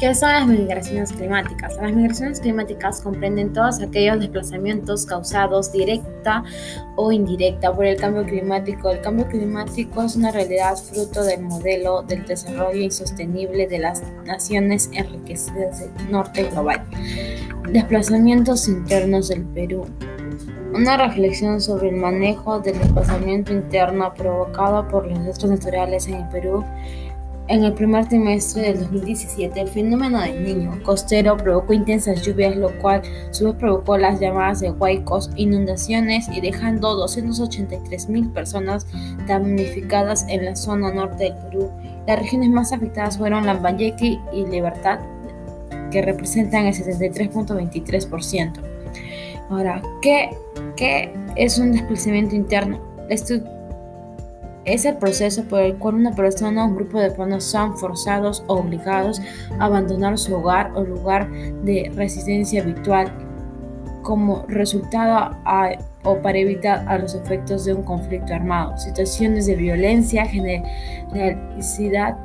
¿Qué son las migraciones climáticas? Las migraciones climáticas comprenden todos aquellos desplazamientos causados directa o indirecta por el cambio climático. El cambio climático es una realidad fruto del modelo del desarrollo insostenible de las naciones enriquecidas del norte global. Desplazamientos internos del Perú. Una reflexión sobre el manejo del desplazamiento interno provocado por los desastres naturales en el Perú en el primer trimestre del 2017, el fenómeno del niño costero provocó intensas lluvias, lo cual a provocó las llamadas de huaicos, inundaciones y dejando 283 mil personas damnificadas en la zona norte del Perú. Las regiones más afectadas fueron Lambayeque y Libertad, que representan el 73.23%. Ahora, ¿qué, ¿qué es un desplazamiento interno? Es el proceso por el cual una persona o un grupo de personas son forzados o obligados a abandonar su hogar o lugar de residencia habitual como resultado o para evitar a los efectos de un conflicto armado, situaciones de violencia, generalidad,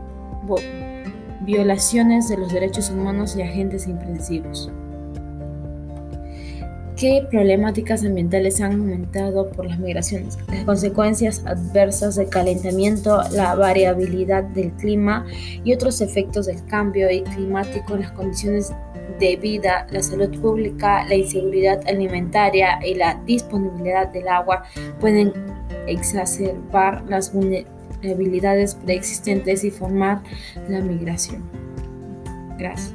violaciones de los derechos humanos y agentes impredecibles. ¿Qué problemáticas ambientales han aumentado por las migraciones? Las consecuencias adversas del calentamiento, la variabilidad del clima y otros efectos del cambio climático en las condiciones de vida, la salud pública, la inseguridad alimentaria y la disponibilidad del agua pueden exacerbar las vulnerabilidades preexistentes y formar la migración. Gracias.